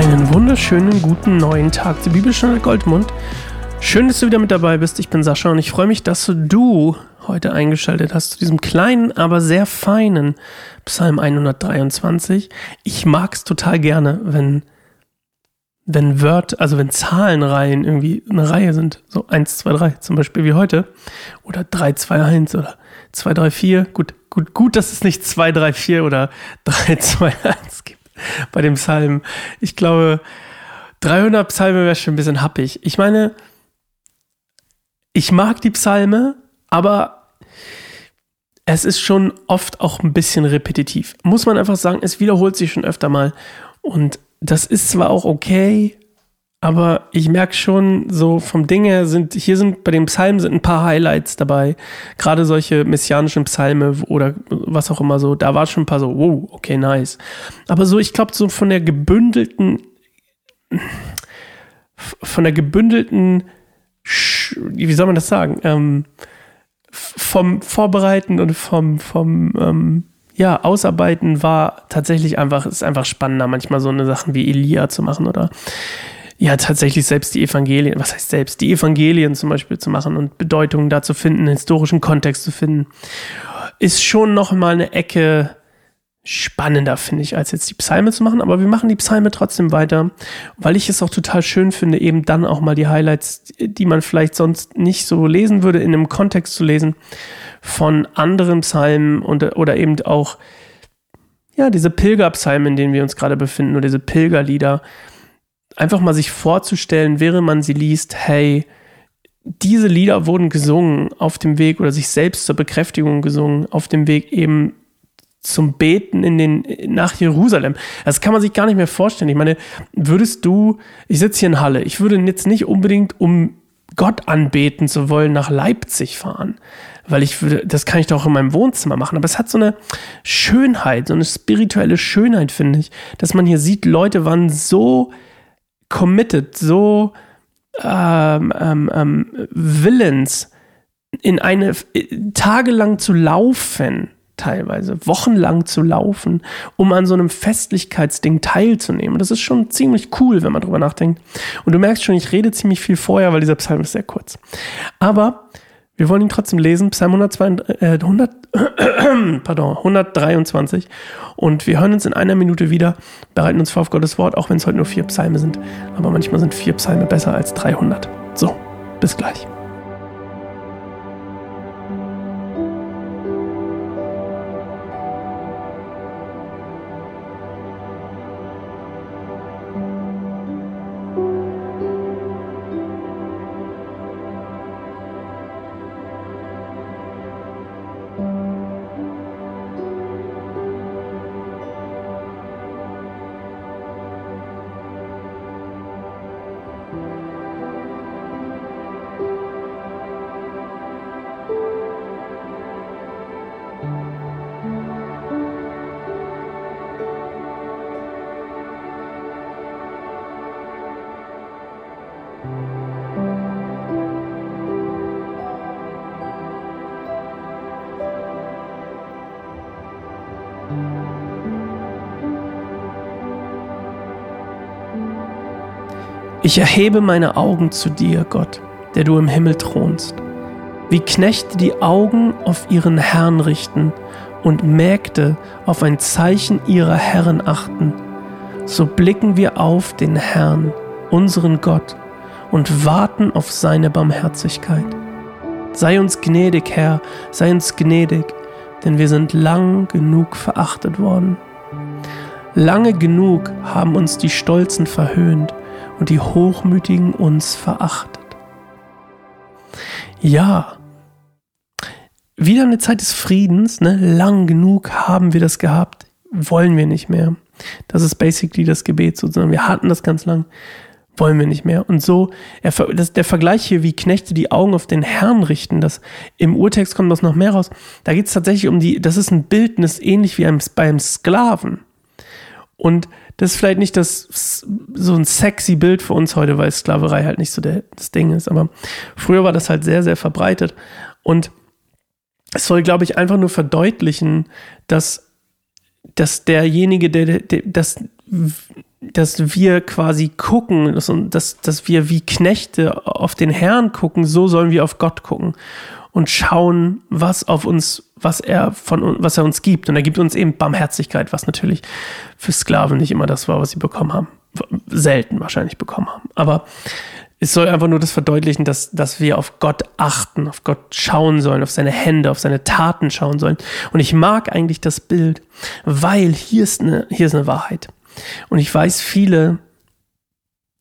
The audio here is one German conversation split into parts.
Einen wunderschönen guten neuen Tag zur Bibelstunde Goldmund. Schön, dass du wieder mit dabei bist. Ich bin Sascha und ich freue mich, dass du heute eingeschaltet hast zu diesem kleinen, aber sehr feinen Psalm 123. Ich mag es total gerne, wenn wenn Wörter, also wenn Zahlenreihen irgendwie eine Reihe sind, so 1, 2, 3 zum Beispiel wie heute, oder 3, 2, 1 oder 2, 3, 4, gut, gut, gut, dass es nicht 2, 3, 4 oder 3, 2, 1 gibt bei dem Psalm. Ich glaube, 300 Psalme wäre schon ein bisschen happig. Ich meine, ich mag die Psalme, aber es ist schon oft auch ein bisschen repetitiv. Muss man einfach sagen, es wiederholt sich schon öfter mal. Und das ist zwar auch okay, aber ich merke schon, so vom Ding her sind, hier sind bei den Psalmen sind ein paar Highlights dabei. Gerade solche messianischen Psalme oder was auch immer so, da war schon ein paar so, wow, okay, nice. Aber so, ich glaube, so von der gebündelten, von der gebündelten, wie soll man das sagen, ähm, vom Vorbereiten und vom, vom, ähm, ja, Ausarbeiten war tatsächlich einfach, ist einfach spannender, manchmal so eine Sachen wie Elia zu machen oder ja, tatsächlich selbst die Evangelien, was heißt selbst, die Evangelien zum Beispiel zu machen und Bedeutungen da zu finden, historischen Kontext zu finden, ist schon nochmal eine Ecke spannender, finde ich, als jetzt die Psalme zu machen. Aber wir machen die Psalme trotzdem weiter, weil ich es auch total schön finde, eben dann auch mal die Highlights, die man vielleicht sonst nicht so lesen würde, in einem Kontext zu lesen von anderen Psalmen und, oder eben auch, ja, diese Pilgerpsalmen, in denen wir uns gerade befinden, oder diese Pilgerlieder, einfach mal sich vorzustellen, während man sie liest, hey, diese Lieder wurden gesungen auf dem Weg oder sich selbst zur Bekräftigung gesungen, auf dem Weg eben zum Beten in den, nach Jerusalem. Das kann man sich gar nicht mehr vorstellen. Ich meine, würdest du, ich sitze hier in Halle, ich würde jetzt nicht unbedingt, um Gott anbeten zu wollen, nach Leipzig fahren weil ich würde, das kann ich doch in meinem Wohnzimmer machen. Aber es hat so eine Schönheit, so eine spirituelle Schönheit, finde ich, dass man hier sieht, Leute waren so committed, so ähm, ähm, ähm, willens, in eine tagelang zu laufen, teilweise wochenlang zu laufen, um an so einem Festlichkeitsding teilzunehmen. Das ist schon ziemlich cool, wenn man drüber nachdenkt. Und du merkst schon, ich rede ziemlich viel vorher, weil dieser Psalm ist sehr kurz. Aber wir wollen ihn trotzdem lesen, Psalm 102, äh, 100, pardon, 123. Und wir hören uns in einer Minute wieder, bereiten uns vor auf Gottes Wort, auch wenn es heute nur vier Psalme sind. Aber manchmal sind vier Psalme besser als 300. So, bis gleich. Ich erhebe meine Augen zu dir, Gott, der du im Himmel thronst. Wie Knechte die Augen auf ihren Herrn richten und Mägde auf ein Zeichen ihrer Herren achten, so blicken wir auf den Herrn, unseren Gott, und warten auf seine Barmherzigkeit. Sei uns gnädig, Herr, sei uns gnädig, denn wir sind lang genug verachtet worden. Lange genug haben uns die Stolzen verhöhnt und die Hochmütigen uns verachtet. Ja, wieder eine Zeit des Friedens, ne? lang genug haben wir das gehabt, wollen wir nicht mehr. Das ist basically das Gebet sozusagen. Wir hatten das ganz lang, wollen wir nicht mehr. Und so, das, der Vergleich hier, wie Knechte die Augen auf den Herrn richten, das im Urtext kommt das noch mehr raus. Da geht es tatsächlich um die, das ist ein Bildnis ähnlich wie beim Sklaven. Und das ist vielleicht nicht das so ein sexy Bild für uns heute, weil Sklaverei halt nicht so der, das Ding ist. Aber früher war das halt sehr, sehr verbreitet. Und es soll, glaube ich, einfach nur verdeutlichen, dass dass derjenige, der, der dass, dass wir quasi gucken, dass, dass, dass wir wie Knechte auf den Herrn gucken, so sollen wir auf Gott gucken und schauen, was auf uns, was er von was er uns gibt. Und er gibt uns eben Barmherzigkeit, was natürlich für Sklaven nicht immer das war, was sie bekommen haben. Selten wahrscheinlich bekommen haben. Aber es soll einfach nur das verdeutlichen, dass, dass wir auf Gott achten, auf Gott schauen sollen, auf seine Hände, auf seine Taten schauen sollen. Und ich mag eigentlich das Bild, weil hier ist eine, hier ist eine Wahrheit. Und ich weiß viele,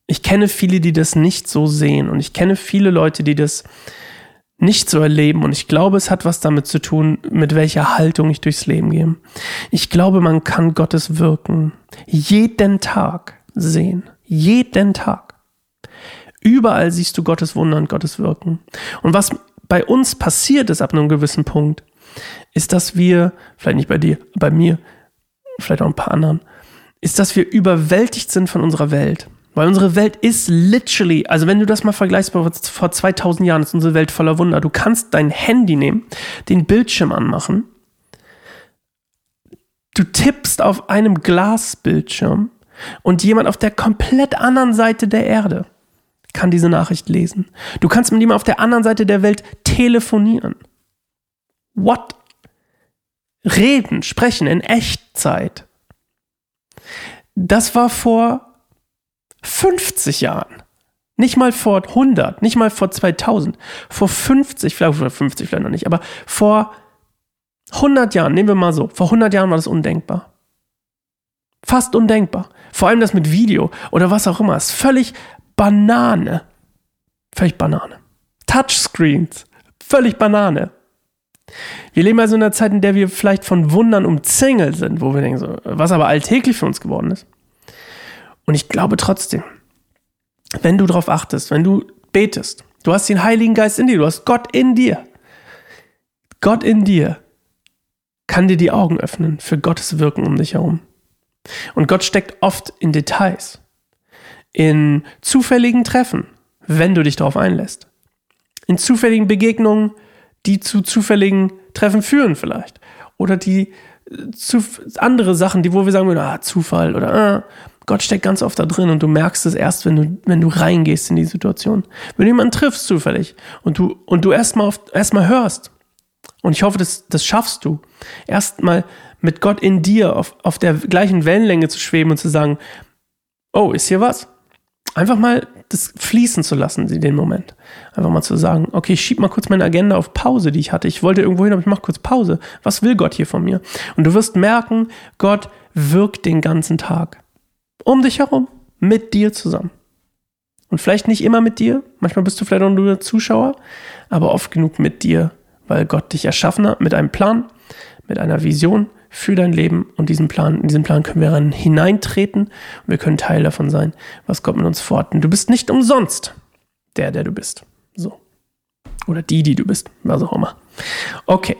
ich kenne viele, die das nicht so sehen. Und ich kenne viele Leute, die das nicht so erleben. Und ich glaube, es hat was damit zu tun, mit welcher Haltung ich durchs Leben gehe. Ich glaube, man kann Gottes Wirken jeden Tag sehen. Jeden Tag. Überall siehst du Gottes Wunder und Gottes Wirken. Und was bei uns passiert ist ab einem gewissen Punkt, ist, dass wir, vielleicht nicht bei dir, bei mir, vielleicht auch ein paar anderen, ist, dass wir überwältigt sind von unserer Welt. Weil unsere Welt ist literally, also wenn du das mal vergleichst, vor 2000 Jahren ist unsere Welt voller Wunder. Du kannst dein Handy nehmen, den Bildschirm anmachen. Du tippst auf einem Glasbildschirm und jemand auf der komplett anderen Seite der Erde kann diese Nachricht lesen. Du kannst mit jemandem auf der anderen Seite der Welt telefonieren. What? Reden, sprechen in Echtzeit. Das war vor 50 Jahren. Nicht mal vor 100, nicht mal vor 2000, vor 50, vielleicht vor 50 vielleicht noch nicht, aber vor 100 Jahren, nehmen wir mal so, vor 100 Jahren war das undenkbar. Fast undenkbar. Vor allem das mit Video oder was auch immer. Ist völlig Banane. Völlig Banane. Touchscreens. Völlig Banane. Wir leben also in einer Zeit, in der wir vielleicht von Wundern umzingelt sind, wo wir denken, so, was aber alltäglich für uns geworden ist. Und ich glaube trotzdem, wenn du darauf achtest, wenn du betest, du hast den Heiligen Geist in dir, du hast Gott in dir. Gott in dir kann dir die Augen öffnen für Gottes Wirken um dich herum. Und Gott steckt oft in Details, in zufälligen Treffen, wenn du dich darauf einlässt, in zufälligen Begegnungen, die zu zufälligen Treffen führen vielleicht, oder die äh, zu andere Sachen, die wo wir sagen würden, ah, Zufall oder ah, Gott steckt ganz oft da drin und du merkst es erst, wenn du, wenn du reingehst in die Situation. Wenn du jemanden triffst zufällig und du, und du erstmal erstmal hörst. Und ich hoffe, das, das schaffst du. Erstmal mit Gott in dir auf, auf der gleichen Wellenlänge zu schweben und zu sagen, oh, ist hier was? Einfach mal das fließen zu lassen, den Moment. Einfach mal zu sagen, okay, ich schieb mal kurz meine Agenda auf Pause, die ich hatte. Ich wollte irgendwo hin, aber ich mache kurz Pause. Was will Gott hier von mir? Und du wirst merken, Gott wirkt den ganzen Tag um dich herum, mit dir zusammen. Und vielleicht nicht immer mit dir, manchmal bist du vielleicht auch nur Zuschauer, aber oft genug mit dir, weil Gott dich erschaffen hat mit einem Plan, mit einer Vision für dein Leben und diesen Plan, in diesen Plan können wir dann hineintreten und wir können Teil davon sein, was Gott mit uns. Und du bist nicht umsonst der, der du bist. So. Oder die, die du bist, was auch immer. Okay.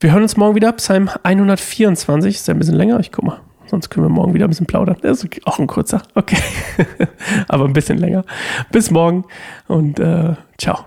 Wir hören uns morgen wieder, Psalm 124, ist ja ein bisschen länger, ich guck mal. Sonst können wir morgen wieder ein bisschen plaudern. Das ist auch ein kurzer. Okay. Aber ein bisschen länger. Bis morgen und äh, ciao.